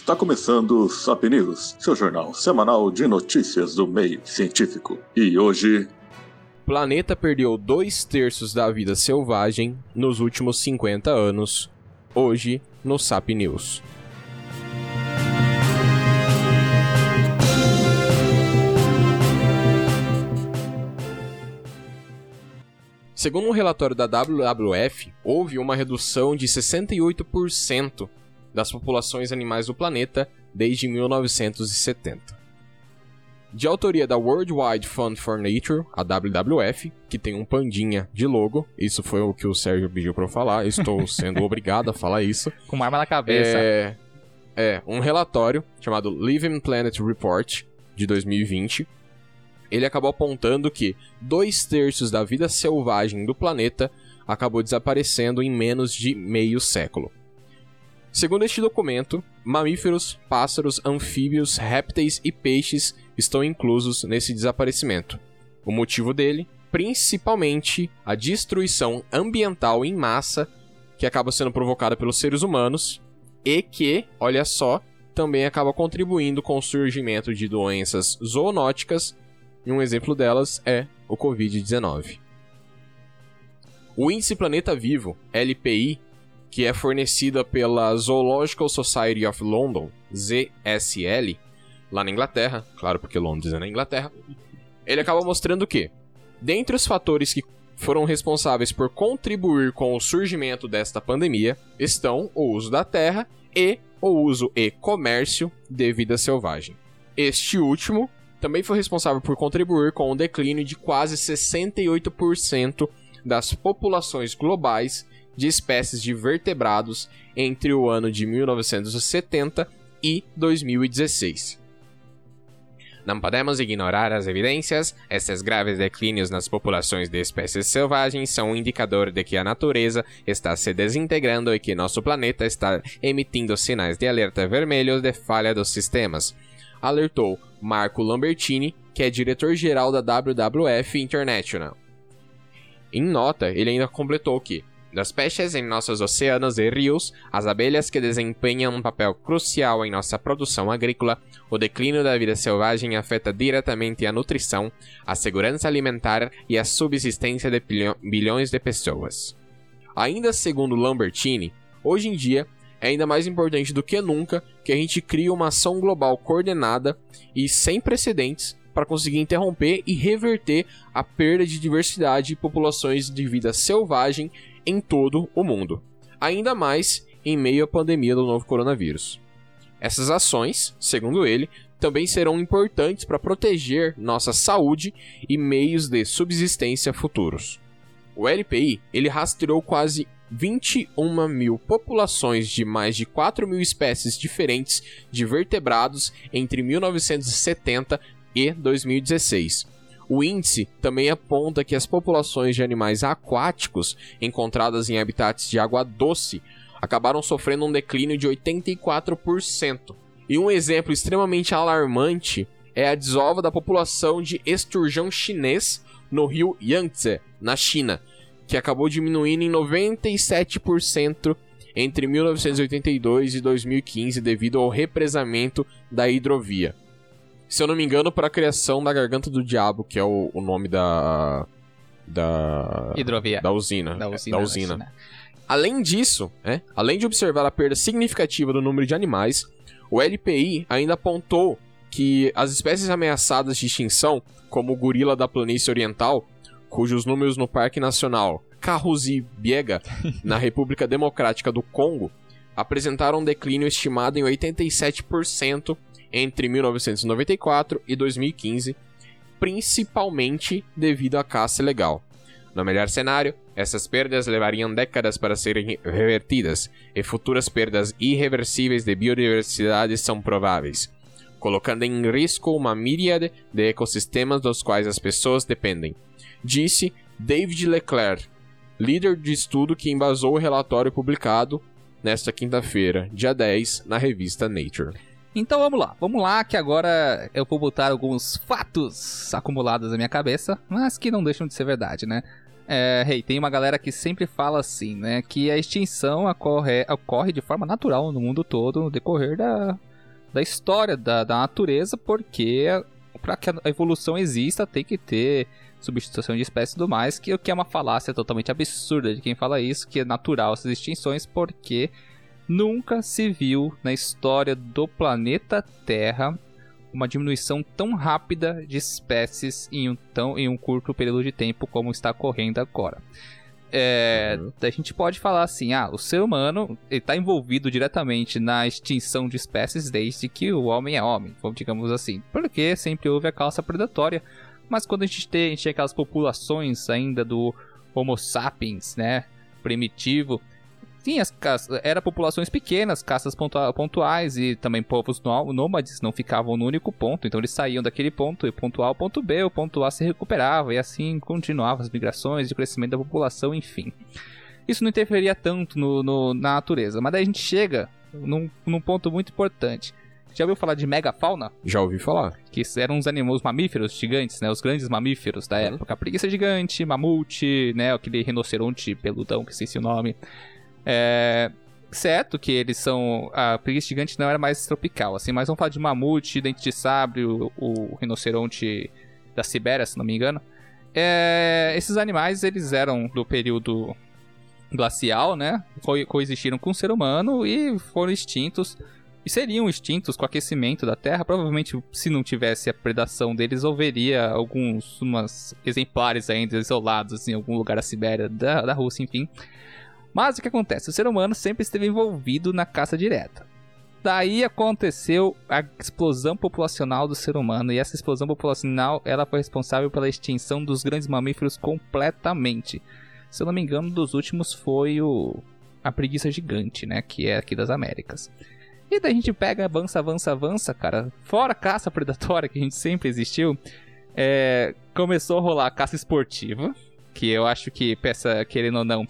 Está começando o Sap News, seu jornal semanal de notícias do meio científico. E hoje. Planeta perdeu dois terços da vida selvagem nos últimos 50 anos. Hoje, no Sap News. Segundo um relatório da WWF, houve uma redução de 68% das populações animais do planeta desde 1970. De autoria da World Wide Fund for Nature, a WWF, que tem um pandinha de logo, isso foi o que o Sérgio pediu para eu falar, estou sendo obrigado a falar isso. Com uma arma na cabeça. É, é um relatório chamado Living Planet Report, de 2020, ele acabou apontando que dois terços da vida selvagem do planeta acabou desaparecendo em menos de meio século. Segundo este documento, mamíferos, pássaros, anfíbios, répteis e peixes estão inclusos nesse desaparecimento. O motivo dele, principalmente a destruição ambiental em massa que acaba sendo provocada pelos seres humanos e que, olha só, também acaba contribuindo com o surgimento de doenças zoonóticas e um exemplo delas é o Covid-19. O Índice Planeta Vivo, LPI, que é fornecida pela Zoological Society of London, ZSL, lá na Inglaterra, claro porque Londres é na Inglaterra, ele acaba mostrando que, dentre os fatores que foram responsáveis por contribuir com o surgimento desta pandemia, estão o uso da terra e o uso e comércio de vida selvagem. Este último também foi responsável por contribuir com o declínio de quase 68% das populações globais de espécies de vertebrados entre o ano de 1970 e 2016. Não podemos ignorar as evidências. Esses graves declínios nas populações de espécies selvagens são um indicador de que a natureza está se desintegrando e que nosso planeta está emitindo sinais de alerta vermelhos de falha dos sistemas, alertou Marco Lambertini, que é diretor-geral da WWF International. Em nota, ele ainda completou que, das peixes em nossos oceanos e rios, as abelhas que desempenham um papel crucial em nossa produção agrícola, o declínio da vida selvagem afeta diretamente a nutrição, a segurança alimentar e a subsistência de bilhões de pessoas. Ainda segundo Lambertini, hoje em dia é ainda mais importante do que nunca que a gente crie uma ação global coordenada e sem precedentes para conseguir interromper e reverter a perda de diversidade e populações de vida selvagem em todo o mundo, ainda mais em meio à pandemia do novo coronavírus. Essas ações, segundo ele, também serão importantes para proteger nossa saúde e meios de subsistência futuros. O LPI ele rastreou quase 21 mil populações de mais de 4 mil espécies diferentes de vertebrados entre 1970 e 2016. O índice também aponta que as populações de animais aquáticos encontradas em habitats de água doce acabaram sofrendo um declínio de 84%. E um exemplo extremamente alarmante é a desova da população de esturjão chinês no rio Yangtze, na China, que acabou diminuindo em 97% entre 1982 e 2015 devido ao represamento da hidrovia se eu não me engano, para a criação da Garganta do Diabo, que é o, o nome da. Da. Hidrovia. Da usina. Da usina. Da usina. Além disso, é, além de observar a perda significativa do número de animais, o LPI ainda apontou que as espécies ameaçadas de extinção, como o gorila da planície oriental, cujos números no Parque Nacional Kahuzi-Biega, na República Democrática do Congo, apresentaram um declínio estimado em 87% entre 1994 e 2015, principalmente devido à caça ilegal. No melhor cenário, essas perdas levariam décadas para serem revertidas, e futuras perdas irreversíveis de biodiversidade são prováveis, colocando em risco uma míriade de ecossistemas dos quais as pessoas dependem, disse David Leclerc, líder de estudo que embasou o relatório publicado nesta quinta-feira, dia 10, na revista Nature. Então vamos lá, vamos lá que agora eu vou botar alguns fatos acumulados na minha cabeça, mas que não deixam de ser verdade, né? É, hey, tem uma galera que sempre fala assim, né? Que a extinção ocorre, ocorre de forma natural no mundo todo no decorrer da, da história da, da natureza, porque para que a evolução exista tem que ter substituição de espécies e tudo mais, que que é uma falácia totalmente absurda de quem fala isso, que é natural essas extinções, porque nunca se viu na história do planeta Terra uma diminuição tão rápida de espécies em um, tão, em um curto período de tempo como está ocorrendo agora. É, uhum. A gente pode falar assim: ah, o ser humano está envolvido diretamente na extinção de espécies desde que o homem é homem, digamos assim, porque sempre houve a calça predatória. Mas quando a gente, tem, a gente tinha aquelas populações ainda do Homo sapiens, né, primitivo, tinha as caças, era populações pequenas, caças pontuais e também povos nômades não ficavam no único ponto, então eles saíam daquele ponto e ponto A ao ponto B, o ponto A se recuperava e assim continuavam as migrações e o crescimento da população, enfim. Isso não interferia tanto no, no, na natureza, mas daí a gente chega num, num ponto muito importante. Já ouviu falar de megafauna? Já ouvi falar. Que eram os animais mamíferos gigantes, né? Os grandes mamíferos da uhum. época. Preguiça gigante, mamute, né? Aquele rinoceronte peludão, que sei se o nome. É, certo que eles são. A preguiça gigante não era mais tropical, assim, mas vamos falar de mamute, dente de sabre, o, o rinoceronte da Sibéria, se não me engano. É, esses animais eles eram do período glacial, né? Co coexistiram com o ser humano e foram extintos. E seriam extintos com o aquecimento da Terra. Provavelmente, se não tivesse a predação deles, houveria alguns umas exemplares ainda isolados em algum lugar da Sibéria, da, da Rússia, enfim. Mas o que acontece? O ser humano sempre esteve envolvido na caça direta. Daí aconteceu a explosão populacional do ser humano e essa explosão populacional ela foi responsável pela extinção dos grandes mamíferos completamente. Se eu não me engano, dos últimos foi o a preguiça gigante, né, que é aqui das Américas. E daí a gente pega, avança, avança, avança, cara. Fora a caça predatória que a gente sempre existiu, é... começou a rolar a caça esportiva, que eu acho que peça querendo ou não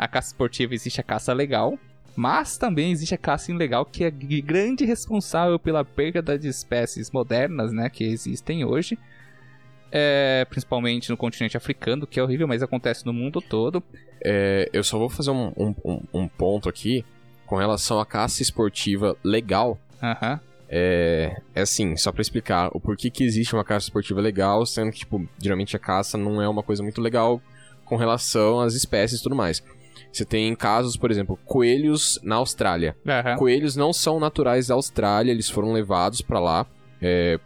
a caça esportiva existe a caça legal, mas também existe a caça ilegal, que é grande responsável pela perda das espécies modernas, né, que existem hoje. É, principalmente no continente africano, que é horrível, mas acontece no mundo todo. É, eu só vou fazer um, um, um, ponto aqui com relação à caça esportiva legal. Uhum. É, é assim, só para explicar o porquê que existe uma caça esportiva legal, sendo que, tipo, geralmente a caça não é uma coisa muito legal com relação às espécies e tudo mais. Você tem casos, por exemplo, coelhos na Austrália. Uhum. Coelhos não são naturais da Austrália, eles foram levados para lá. É,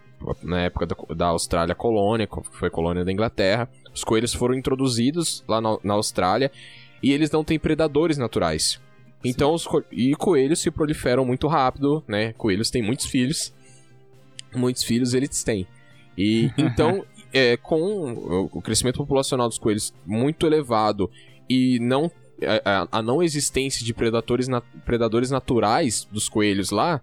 na época da, da Austrália colônia, que foi colônia da Inglaterra. Os coelhos foram introduzidos lá na, na Austrália e eles não têm predadores naturais. Então, os co e coelhos se proliferam muito rápido, né? Coelhos têm muitos filhos. Muitos filhos eles têm. E então, é, com o crescimento populacional dos coelhos muito elevado e não a, a, não existência de predadores, na, predadores naturais dos coelhos lá,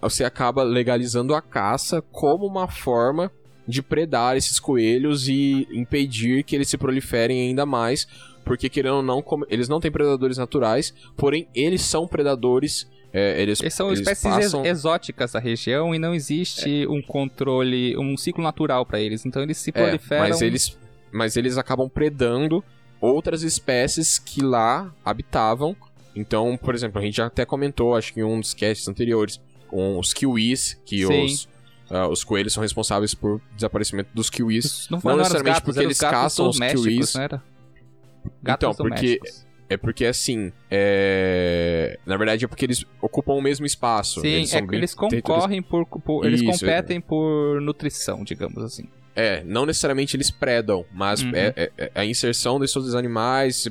você acaba legalizando a caça como uma forma de predar esses coelhos e impedir que eles se proliferem ainda mais, porque querendo ou não, eles não têm predadores naturais, porém eles são predadores. É, eles, eles são eles espécies passam... exóticas da região e não existe é. um controle, um ciclo natural para eles, então eles se proliferam. É, mas eles, mas eles acabam predando outras espécies que lá habitavam. Então, por exemplo, a gente já até comentou, acho que em um dos casts anteriores, com os kiwis, que os, uh, os coelhos são responsáveis por desaparecimento dos kiwis. Não, não necessariamente gatos, porque eles caçam os kiwis. Não era? Gatos então, porque é porque assim, é... na verdade é porque eles ocupam o mesmo espaço. Sim, eles, é, eles concorrem por, por eles Isso, competem é. por nutrição, digamos assim. É, não necessariamente eles predam, mas uhum. é, é, é, a inserção desses outros animais,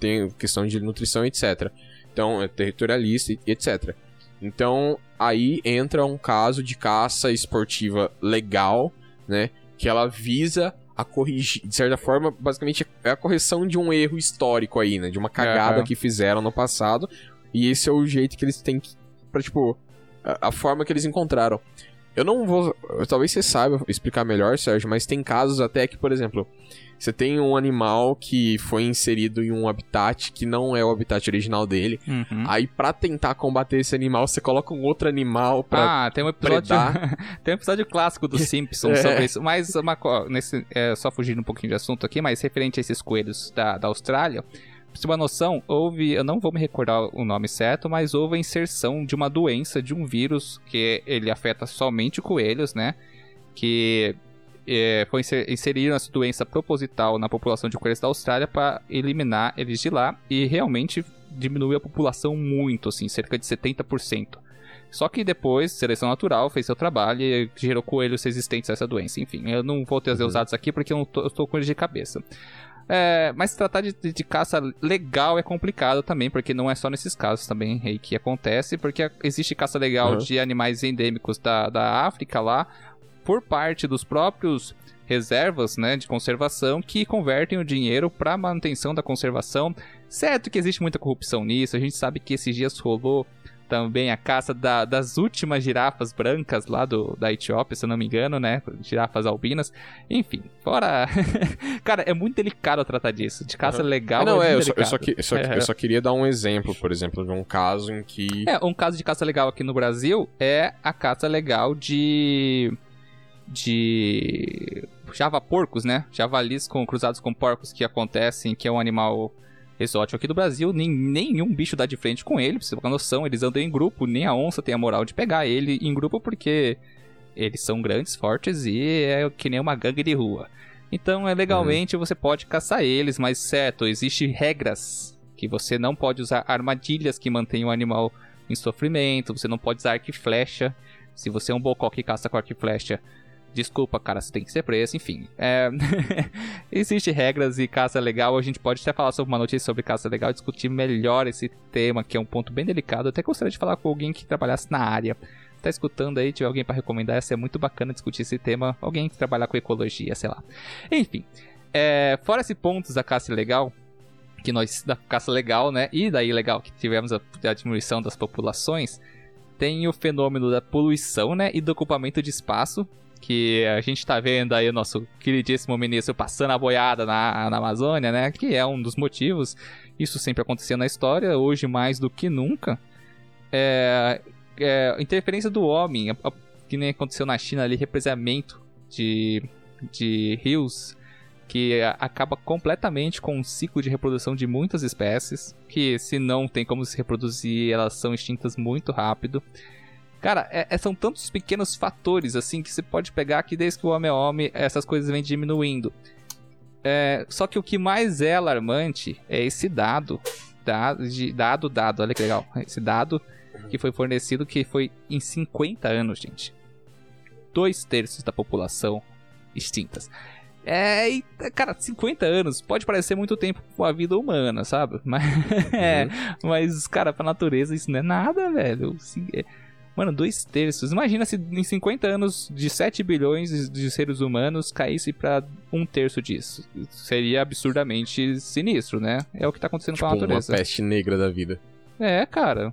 tem questão de nutrição, etc. Então, é territorialista e etc. Então, aí entra um caso de caça esportiva legal, né? Que ela visa a corrigir, de certa forma, basicamente é a correção de um erro histórico aí, né? De uma cagada uhum. que fizeram no passado. E esse é o jeito que eles têm que. Pra, tipo, a, a forma que eles encontraram. Eu não vou. Talvez você saiba explicar melhor, Sérgio, mas tem casos até que, por exemplo, você tem um animal que foi inserido em um habitat que não é o habitat original dele. Uhum. Aí, para tentar combater esse animal, você coloca um outro animal pra. Ah, tem um episódio. tem um episódio clássico dos Simpsons é. sobre isso. Mas, uma, nesse, é, só fugindo um pouquinho de assunto aqui, mas referente a esses coelhos da, da Austrália. você ter uma noção, houve, eu não vou me recordar o nome certo, mas houve a inserção de uma doença, de um vírus que ele afeta somente coelhos, né? Que é, foi inserir essa doença proposital na população de coelhos da Austrália para eliminar eles de lá e realmente diminuiu a população muito, assim, cerca de 70%. Só que depois, seleção natural fez seu trabalho e gerou coelhos resistentes a essa doença. Enfim, eu não vou trazer uhum. os dados aqui porque eu, tô, eu estou com eles de cabeça. É, mas tratar de, de, caça legal é complicado também, porque não é só nesses casos também aí que acontece, porque existe caça legal uhum. de animais endêmicos da, da África lá, por parte dos próprios reservas né, de conservação que convertem o dinheiro para manutenção da conservação. Certo que existe muita corrupção nisso, a gente sabe que esses dias rolou também a caça da, das últimas girafas brancas lá do, da Etiópia, se eu não me engano, né? Girafas albinas. Enfim, fora. Cara, é muito delicado tratar disso. De caça uhum. legal. não, é, é eu, só, eu, só, eu, só, é. eu só queria dar um exemplo, por exemplo, de um caso em que. É, um caso de caça legal aqui no Brasil é a caça legal de. De. Java porcos, né? Javalis com, cruzados com porcos que acontecem, que é um animal exótico aqui do Brasil, nem, nenhum bicho dá de frente com ele, pra você ter uma noção, eles andam em grupo, nem a onça tem a moral de pegar ele em grupo porque eles são grandes, fortes e é que nem uma gangue de rua. Então, é legalmente uhum. você pode caçar eles, mas certo, existem regras que você não pode usar armadilhas que mantêm o animal em sofrimento, você não pode usar arco e flecha. Se você é um bocó que caça com arco e flecha, Desculpa, cara, você tem que ser preso, enfim. É... Existem regras e caça legal. A gente pode até falar sobre uma notícia sobre caça legal discutir melhor esse tema, que é um ponto bem delicado. Eu até gostaria de falar com alguém que trabalhasse na área. Tá escutando aí, tiver alguém para recomendar, ia ser muito bacana discutir esse tema. Alguém que trabalhar com ecologia, sei lá. Enfim, é... fora esse ponto da caça legal, que nós da caça legal, né, e da ilegal que tivemos a, a diminuição das populações, tem o fenômeno da poluição, né, e do ocupamento de espaço, que a gente tá vendo aí o nosso queridíssimo ministro passando a boiada na, na Amazônia, né? Que é um dos motivos. Isso sempre aconteceu na história, hoje mais do que nunca. É, é, interferência do homem, que nem aconteceu na China ali, represamento de, de rios que acaba completamente com o ciclo de reprodução de muitas espécies, que se não tem como se reproduzir, elas são extintas muito rápido. Cara, é, é, são tantos pequenos fatores assim que você pode pegar que desde que o homem é homem, essas coisas vêm diminuindo. É, só que o que mais é alarmante é esse dado, dado, de, dado, dado, olha que legal, esse dado que foi fornecido que foi em 50 anos, gente. Dois terços da população extintas. É, e, cara, 50 anos pode parecer muito tempo com a vida humana, sabe? Mas, é, uhum. mas cara, pra natureza isso não é nada, velho. É, Mano, dois terços. Imagina se em 50 anos de 7 bilhões de seres humanos caísse para um terço disso. Seria absurdamente sinistro, né? É o que tá acontecendo tipo, com a tipo, natureza. Uma peste negra da vida. É, cara.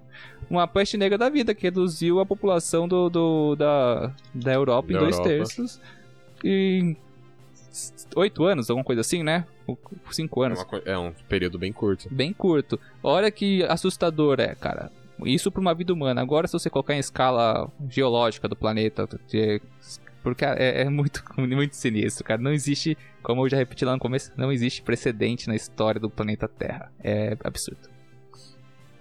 Uma peste negra da vida que reduziu a população do, do da, da Europa da em dois Europa. terços. Em oito anos, alguma coisa assim, né? Cinco anos. É, é um período bem curto. Bem curto. Olha que assustador é, cara. Isso para uma vida humana. Agora, se você colocar em escala geológica do planeta, porque é, é, muito, muito sinistro, cara. Não existe, como eu já repeti lá no começo, não existe precedente na história do planeta Terra. É absurdo.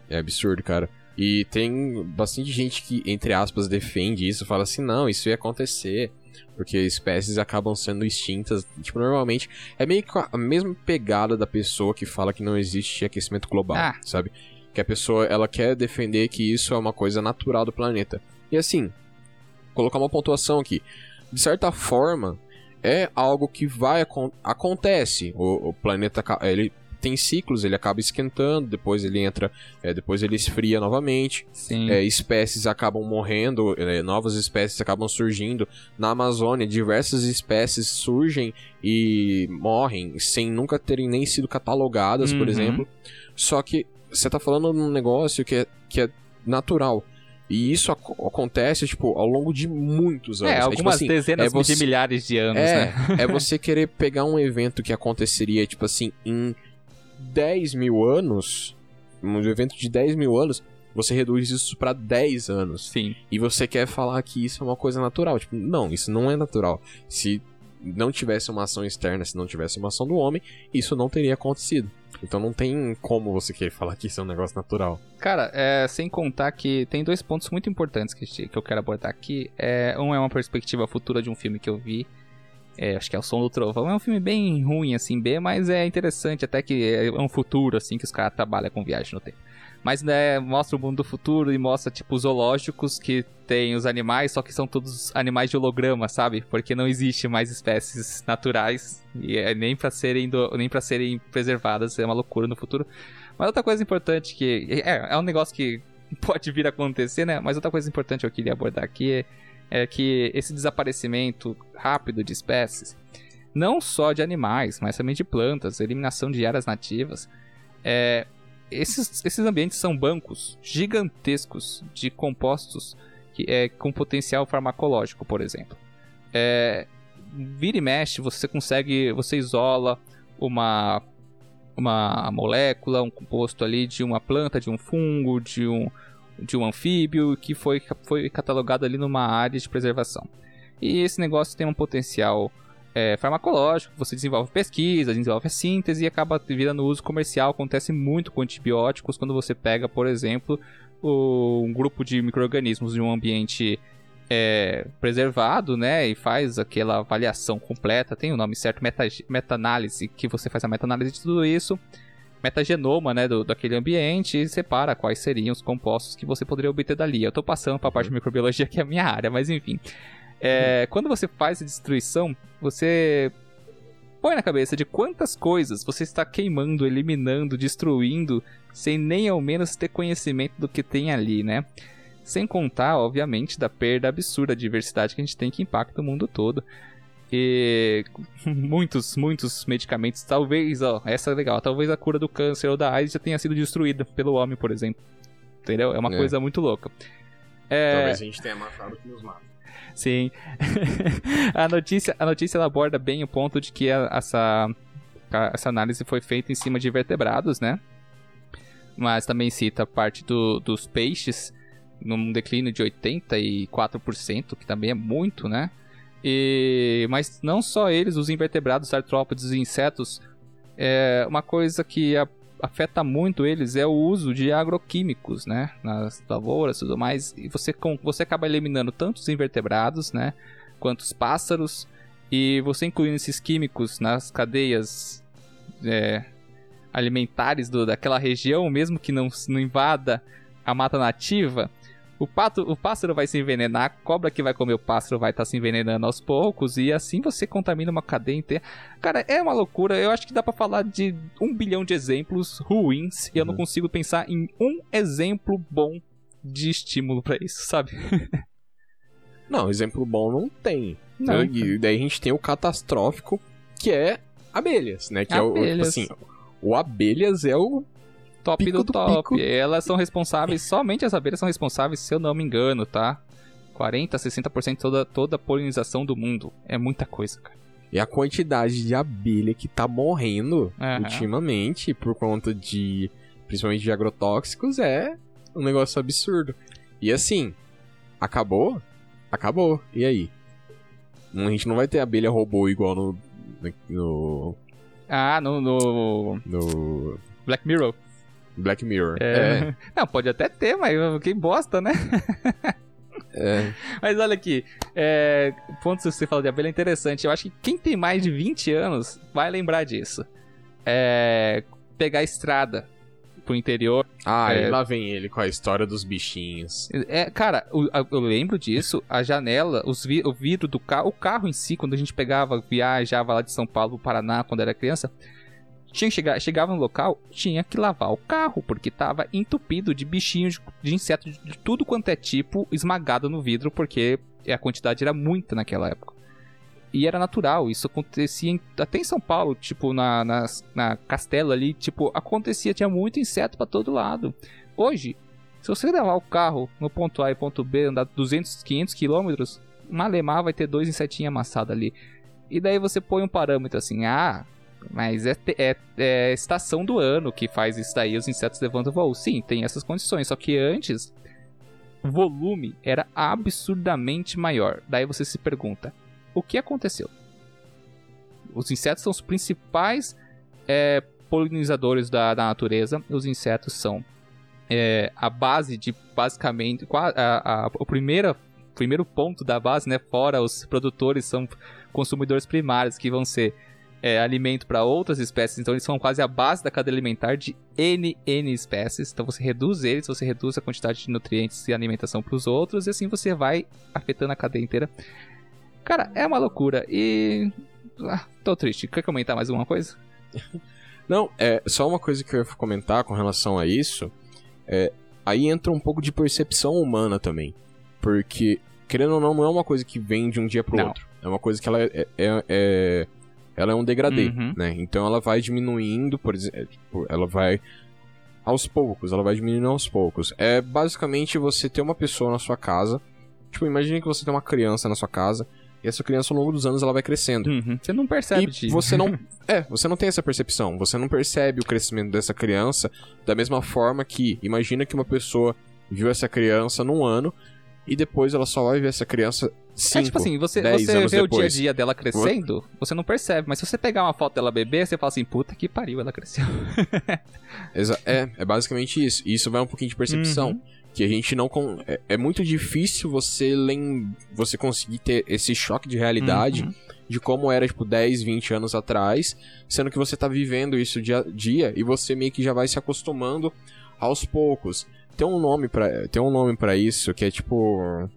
É absurdo, cara. E tem bastante gente que, entre aspas, defende isso, fala assim, não, isso ia acontecer, porque espécies acabam sendo extintas. Tipo, normalmente é meio que a mesma pegada da pessoa que fala que não existe aquecimento global, ah. sabe? Que a pessoa ela quer defender que isso é uma coisa natural do planeta. E assim, colocar uma pontuação aqui. De certa forma, é algo que vai acontece. O, o planeta ele tem ciclos, ele acaba esquentando, depois ele entra, é, depois ele esfria novamente. É, espécies acabam morrendo, é, novas espécies acabam surgindo. Na Amazônia, diversas espécies surgem e morrem sem nunca terem nem sido catalogadas, uhum. por exemplo. Só que você tá falando num negócio que é, que é natural. E isso ac acontece, tipo, ao longo de muitos anos. É, algumas é, tipo assim, dezenas é você... de milhares de anos, é, né? é você querer pegar um evento que aconteceria, tipo assim, em 10 mil anos, um evento de 10 mil anos, você reduz isso para 10 anos. Sim. E você quer falar que isso é uma coisa natural. Tipo, não, isso não é natural. Se não tivesse uma ação externa, se não tivesse uma ação do homem, isso não teria acontecido. Então não tem como você querer falar que isso é um negócio natural. Cara, é, sem contar que tem dois pontos muito importantes que, que eu quero abordar aqui. É, um é uma perspectiva futura de um filme que eu vi. É, acho que é o Som do Trovão. É um filme bem ruim, assim, B, mas é interessante até que é um futuro, assim, que os caras trabalham com viagem no tempo. Mas, né, mostra o mundo do futuro e mostra, tipo, zoológicos que tem os animais, só que são todos animais de holograma, sabe? Porque não existe mais espécies naturais e é nem para serem do, nem para serem preservadas, é uma loucura no futuro. Mas outra coisa importante que é, é um negócio que pode vir a acontecer, né? Mas outra coisa importante que eu queria abordar aqui é, é que esse desaparecimento rápido de espécies, não só de animais, mas também de plantas, eliminação de áreas nativas, é, esses, esses ambientes são bancos gigantescos de compostos que é com potencial farmacológico, por exemplo. É, vira e mexe, você consegue, você isola uma uma molécula, um composto ali de uma planta, de um fungo, de um de um anfíbio que foi, foi catalogado ali numa área de preservação. E esse negócio tem um potencial é, farmacológico, você desenvolve pesquisa, desenvolve a síntese e acaba virando uso comercial. Acontece muito com antibióticos quando você pega, por exemplo, o, um grupo de micro-organismos de um ambiente é, preservado, né, e faz aquela avaliação completa, tem o nome certo, meta-análise, que você faz a meta-análise de tudo isso, metagenoma, né, do, daquele ambiente e separa quais seriam os compostos que você poderia obter dali. Eu estou passando para a parte de microbiologia, que é a minha área, mas enfim. É, quando você faz a destruição, você põe na cabeça de quantas coisas você está queimando, eliminando, destruindo, sem nem ao menos ter conhecimento do que tem ali, né? Sem contar, obviamente, da perda absurda de diversidade que a gente tem que impacta o mundo todo. E muitos, muitos medicamentos, talvez, ó, essa é legal, talvez a cura do câncer ou da AIDS já tenha sido destruída pelo homem, por exemplo. Entendeu? É uma é. coisa muito louca. É... Talvez a gente tenha matado que nos mata. Sim. a notícia, a notícia ela aborda bem o ponto de que essa, essa análise foi feita em cima de vertebrados, né? Mas também cita parte do, dos peixes num declínio de 84%, que também é muito, né? E, mas não só eles, os invertebrados, artrópodes e insetos, é uma coisa que a, afeta muito eles é o uso de agroquímicos, né? Nas lavouras e tudo mais. E você, com, você acaba eliminando tanto os invertebrados, né? Quanto os pássaros. E você incluindo esses químicos nas cadeias é, alimentares do, daquela região, mesmo que não, não invada a mata nativa, o, pato, o pássaro vai se envenenar, a cobra que vai comer o pássaro vai estar tá se envenenando aos poucos, e assim você contamina uma cadeia inteira. Cara, é uma loucura. Eu acho que dá para falar de um bilhão de exemplos ruins, e eu não uhum. consigo pensar em um exemplo bom de estímulo para isso, sabe? não, exemplo bom não tem. Não. E daí a gente tem o catastrófico, que é abelhas, né? Que abelhas. é o, tipo assim, o abelhas é o top pico do, do top. Pico. Elas são responsáveis, somente as abelhas são responsáveis, se eu não me engano, tá? 40, 60% toda toda a polinização do mundo. É muita coisa, cara. E a quantidade de abelha que tá morrendo uhum. ultimamente por conta de principalmente de agrotóxicos é um negócio absurdo. E assim, acabou? Acabou. E aí? A gente não vai ter abelha robô igual no no Ah, no no, no... Black Mirror. Black Mirror. É. é. Não, pode até ter, mas quem bosta, né? É. Mas olha aqui, é, ponto que você fala de abelha é interessante. Eu acho que quem tem mais de 20 anos vai lembrar disso. É, pegar a estrada pro interior. Ah, é, e lá vem ele com a história dos bichinhos. É, cara, eu lembro disso. A janela, os vi, o vidro do carro, o carro em si, quando a gente pegava, viajava lá de São Paulo pro Paraná quando era criança, tinha chegar, chegava no local, tinha que lavar o carro, porque tava entupido de bichinhos, de, insetos, de tudo quanto é tipo, esmagado no vidro, porque a quantidade era muita naquela época. E era natural, isso acontecia em, até em São Paulo, tipo, na, na, na Castela ali, tipo, acontecia, tinha muito inseto para todo lado. Hoje, se você levar o carro no ponto A e ponto B, andar 200, 500 quilômetros, malemar vai ter dois insetinhos amassados ali. E daí você põe um parâmetro assim, ah, mas é, é, é estação do ano que faz isso daí, os insetos levantam voo. Sim, tem essas condições. Só que antes, o volume era absurdamente maior. Daí você se pergunta, o que aconteceu? Os insetos são os principais é, polinizadores da, da natureza. Os insetos são é, a base de basicamente a, a, a, o primeiro, primeiro ponto da base, né? Fora os produtores são consumidores primários que vão ser é, alimento para outras espécies, então eles são quase a base da cadeia alimentar de N, N espécies. Então você reduz eles, você reduz a quantidade de nutrientes e alimentação para os outros, e assim você vai afetando a cadeia inteira. Cara, é uma loucura. E. Ah, tô triste. Quer comentar mais alguma coisa? Não, é só uma coisa que eu ia comentar com relação a isso. É, aí entra um pouco de percepção humana também. Porque, querendo ou não, não é uma coisa que vem de um dia pro Não. outro. É uma coisa que ela é. é- é- ela é um degradê, Uhum. né? Então ela vai diminuindo, por exemplo. Ela vai. Aos poucos, ela vai diminuindo aos poucos. É basicamente você ter uma pessoa na sua casa. Tipo, imagine que você tem uma criança na sua casa. E essa criança, ao longo dos anos, ela vai crescendo. Uhum. Você não percebe E você não. É, você não tem essa percepção. Você não percebe o crescimento dessa criança da mesma forma que. Imagina que uma pessoa viu essa criança num ano e depois ela só vai ver essa criança É cinco, tipo assim, você, 10 você vê o dia a dia dela crescendo, você não percebe. Mas se você pegar uma foto dela bebê, você fala assim, puta que pariu, ela cresceu. É, é basicamente isso. E isso vai um pouquinho de percepção. Uhum. Que a gente não. con- É, é muito difícil você lem... você conseguir ter esse choque de realidade Uhum. de como era, tipo, 10, 20 anos atrás, sendo que você tá vivendo isso dia a dia e você meio que já vai se acostumando aos poucos. Tem um nome para tem um nome para isso que é tipo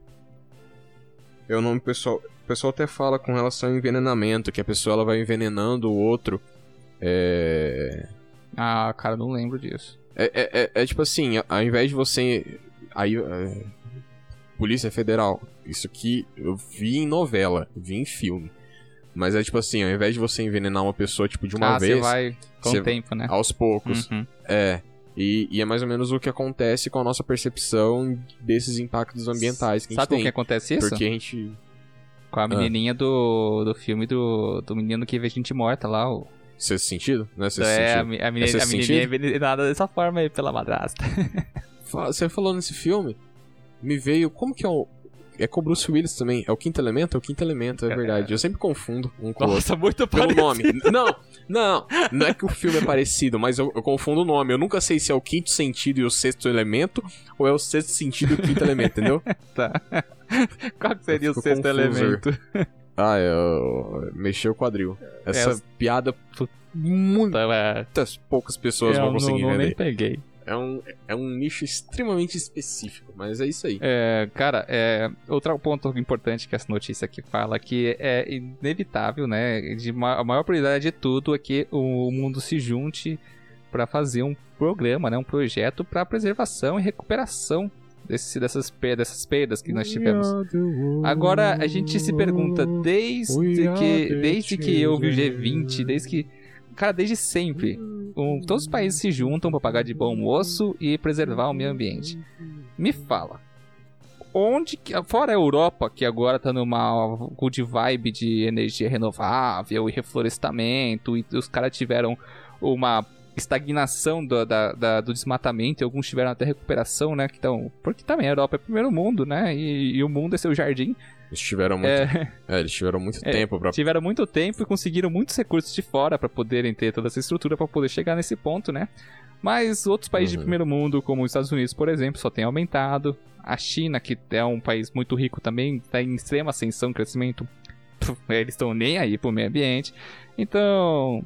é o nome pessoal, o pessoal até fala com relação ao envenenamento, que a pessoa ela vai envenenando o outro. É Ah, cara, não lembro disso. é, é, é- é tipo assim, ao invés de você. Aí. é, Polícia Federal. Isso aqui eu vi em novela, vi em filme. Mas é tipo assim, ao invés de você envenenar uma pessoa, tipo, de uma ah, vez, você vai com o tempo, né? aos poucos. Uhum. É. E, e é mais ou menos o que acontece com a nossa percepção desses impactos ambientais que a gente Sabe como tem. que acontece isso? Porque a gente. Com a menininha do, do filme do, do menino que vê gente morta lá. O... Sexto sentido? Não é sexto é, a, sentido? me- a, menina, sexto a menininha é envenenada dessa forma aí pela madrasta. Você falou nesse filme, me veio. Como que é o. É com o Bruce Willis também. É o quinto elemento? É o quinto elemento, é verdade. Eu sempre confundo um com. Nossa, muito Pelo parecido. nome. Não, não. Não é que o filme é parecido, mas eu, eu confundo o nome. Eu nunca sei se é o quinto sentido e o sexto elemento, ou é o sexto sentido e o quinto elemento, entendeu? Tá. Qual que seria o sexto confuso. elemento? Ah, eu. Mexeu o quadril. Essa É, piada é, muitas poucas pessoas eu vão não, conseguir não nem entender. peguei. É um, é um nicho extremamente específico, mas é isso aí. É, cara, é, outro ponto importante que essa notícia aqui fala que é inevitável, né? De ma- a maior prioridade de tudo é que o mundo se junte para fazer um programa, né? Um projeto para preservação e recuperação desse, dessas, dessas perdas que nós tivemos. Agora a gente se pergunta desde que desde que houve o G20, desde que cara, desde sempre, um- todos os países se juntam para pagar de bom moço e preservar o meio ambiente. Me fala. Onde que, fora a Europa, que agora tá numa good vibe de energia renovável e reflorestamento, e os caras tiveram uma estagnação do, da- da- do desmatamento, e alguns tiveram até recuperação, né? Que tão, porque também a Europa é primeiro mundo, né? E, e o mundo é seu jardim. Eles tiveram muito, É, é, eles tiveram muito É, tempo pra. tiveram muito tempo e conseguiram muitos recursos de fora para poderem ter toda essa estrutura para poder chegar nesse ponto, né? Mas outros países de Uhum. primeiro mundo, como os Estados Unidos, por exemplo, só tem aumentado. A China, que é um país muito rico também, está em extrema ascensão, crescimento. Puf, Eles estão nem aí pro meio ambiente. Então,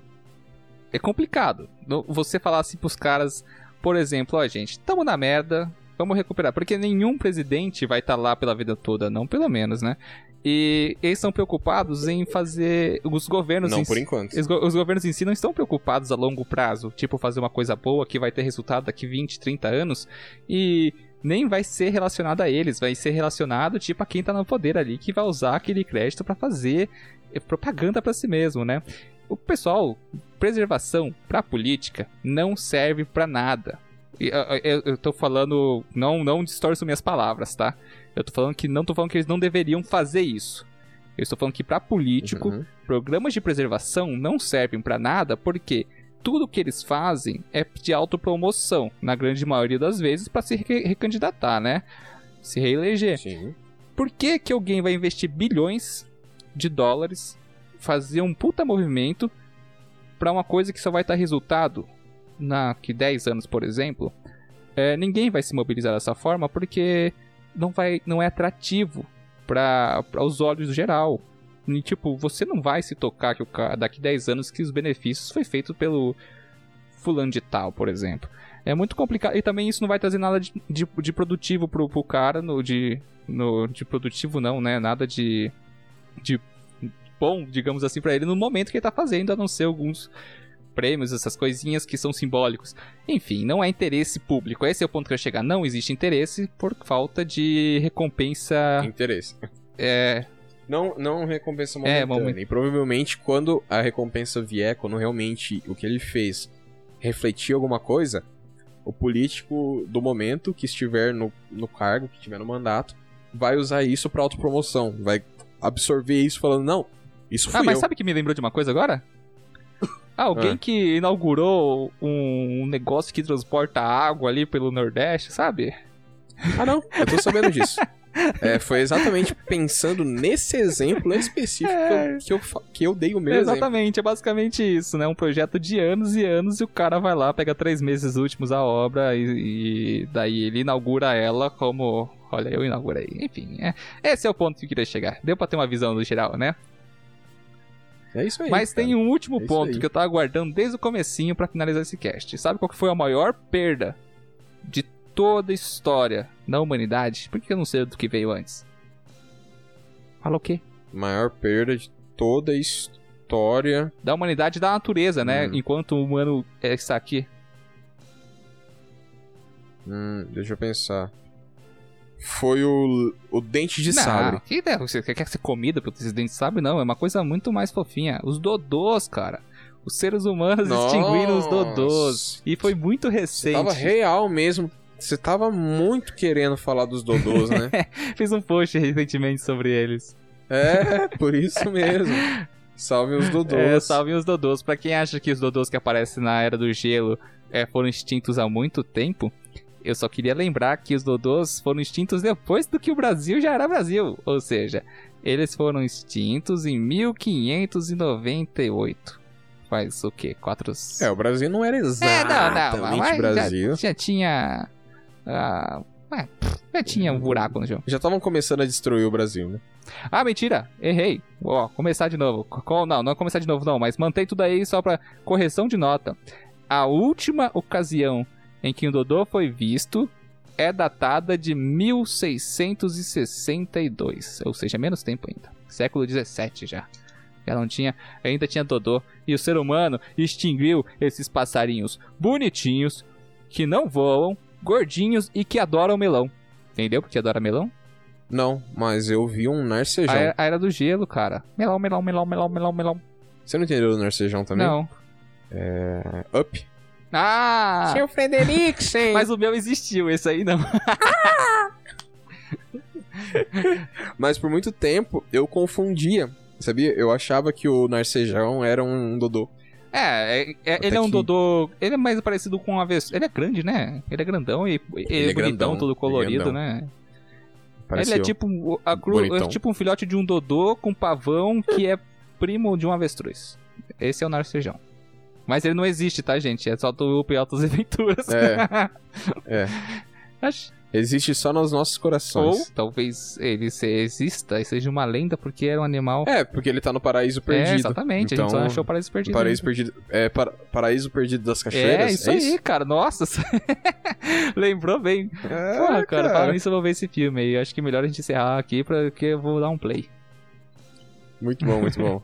é complicado. Você falar assim pros caras, por exemplo, ó, gente, tamo na merda, vamos recuperar. Porque nenhum presidente vai estar lá pela vida toda, não pelo menos, né? E eles estão preocupados em fazer. Os governos. Não por si- enquanto. os, go- os governos em si não estão preocupados a longo prazo, tipo fazer uma coisa boa que vai ter resultado daqui 20, 30 anos, e nem vai ser relacionado a eles, vai ser relacionado tipo a quem tá no poder ali que vai usar aquele crédito pra fazer eh, propaganda pra si mesmo, né? O pessoal, preservação pra política não serve pra nada. E, eu, eu, tô falando, não, não distorço minhas palavras, tá? Eu tô falando que não tô falando que eles não deveriam fazer isso. Eu estou falando que pra político Uhum. programas de preservação não servem pra nada porque tudo que eles fazem é de autopromoção, na grande maioria das vezes, pra se re- recandidatar, né? Se reeleger. Sim. Por que, que alguém vai investir bilhões de dólares, fazer um puta movimento pra uma coisa que só vai estar resultado daqui 10 anos, por exemplo, é, ninguém vai se mobilizar dessa forma porque não, vai, não é atrativo para os olhos do geral. E, tipo, você não vai se tocar que o cara, daqui 10 anos que os benefícios foi feito pelo fulano de tal, por exemplo. É muito complicado. E também isso não vai trazer nada de, de, de produtivo pro, pro cara, no, de, no, de produtivo não, né? Nada de, de bom, digamos assim, para ele no momento que ele tá fazendo, a não ser alguns prêmios, essas coisinhas que são simbólicos. Enfim, não é interesse público. Esse é o ponto que eu chegar. Não existe interesse por falta de recompensa. Interesse. É. Não, não recompensa É, momentânea. momen- E provavelmente quando a recompensa vier, quando realmente o que ele fez refletir alguma coisa, o político do momento que estiver no, no cargo, que estiver no mandato, vai usar isso pra autopromoção. Vai absorver isso falando, não, isso fui Ah, mas eu. sabe que me lembrou de uma coisa agora? Ah, alguém Ah. que inaugurou um, negócio que transporta água ali pelo Nordeste, sabe? Ah, não, eu tô sabendo disso. É, foi exatamente pensando nesse exemplo específico que eu- que, eu, que eu dei o meu exemplo. Exatamente, é basicamente isso, né? Um projeto de anos e anos e o cara vai lá, pega três meses últimos a obra e, e daí ele inaugura ela como. Olha, eu inaugurei. Enfim, é, esse é o ponto que eu queria chegar. Deu pra ter uma visão do geral, né? É isso aí. Mas cara. tem um último É ponto que eu tava aguardando desde o comecinho pra finalizar esse cast. Sabe qual que foi a maior perda de toda a história da humanidade? Por que eu não sei do que veio antes? Fala o quê? Maior perda de toda a história. Da humanidade e da natureza, né? Hum. Enquanto o humano é, está aqui. Hum, deixa eu pensar. Foi o, o dente de não, sabre. que ideia? Você quer ser comida pelo presidente sabe? Não, é uma coisa muito mais fofinha. Os dodôs, cara. Os seres humanos extinguiram os dodôs. E foi muito Você recente. tava real mesmo. Você tava muito querendo falar dos dodôs, né? Fiz um post recentemente sobre eles. é, por isso mesmo. Salve os dodôs. É, salvem os dodôs. Pra quem acha que os dodôs que aparecem na Era do Gelo é, foram extintos há muito tempo, eu só queria lembrar que os dodôs foram extintos depois do que o Brasil já era Brasil. Ou seja, eles foram extintos em 1598. Faz o quê? Quatro... É, o Brasil não era É, não, exatamente não, mas Brasil. Já, já tinha... ah, é, já tinha um buraco no chão. Já estavam começando a destruir o Brasil, né? Ah, mentira, errei. Ó, começar de novo. Não, não é começar de novo não, mas mantém tudo aí só pra correção de nota. A última ocasião em que o Dodô foi visto é datada de 1662, ou seja, menos tempo ainda. Século 17 já. Já não tinha, ainda tinha Dodô. E o ser humano extinguiu esses passarinhos bonitinhos, que não voam, gordinhos e que adoram melão. Entendeu porque adora melão? Não, mas eu vi um narcejão. A era, a era do gelo, cara. Melão, melão, melão, melão, melão, melão. Você não entendeu o narcejão também? Não. É, Up. Ah! Frederiksen! Mas o meu existiu, esse aí não. Mas por muito tempo eu confundia, sabia? Eu achava que o narcejão era um dodô. É, é- é- ele é um que- dodô. Ele é mais parecido com uma vez. Ele é grande, né? Ele é grandão e ele Ele é bonitão, grandão, todo é colorido, grandão. né? Parecia Ele é tipo, um- a cru- é tipo um filhote de um dodô com pavão que é primo de um avestruz. Esse é o narcejão. Mas ele não existe, tá, gente? É só do Altas Aventuras. É. É. Acho- Existe só nos nossos Ou corações. talvez ele exista e seja uma lenda porque era um animal. É, porque ele tá no paraíso perdido. É, exatamente. a Então, gente só achou o paraíso perdido. Paraíso perdido. É, para- paraíso perdido das cachoeiras. É, isso aí, cara. Nossa. Lembrou bem. É, cara, cara. falando isso, eu vou ver esse filme aí. Acho que é melhor a gente encerrar aqui porque eu vou dar um play. Muito bom, muito bom.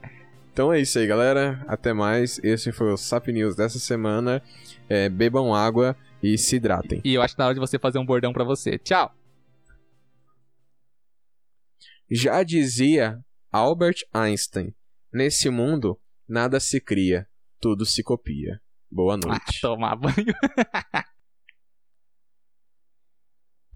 Então é isso aí, galera. Até mais. Esse foi o Sap News dessa semana. É, bebam água e se hidratem. E eu acho que na hora de você fazer um bordão pra você. Tchau! Já dizia Albert Einstein: Nesse mundo, nada se cria, tudo se copia. Boa Ah, noite. tomar banho.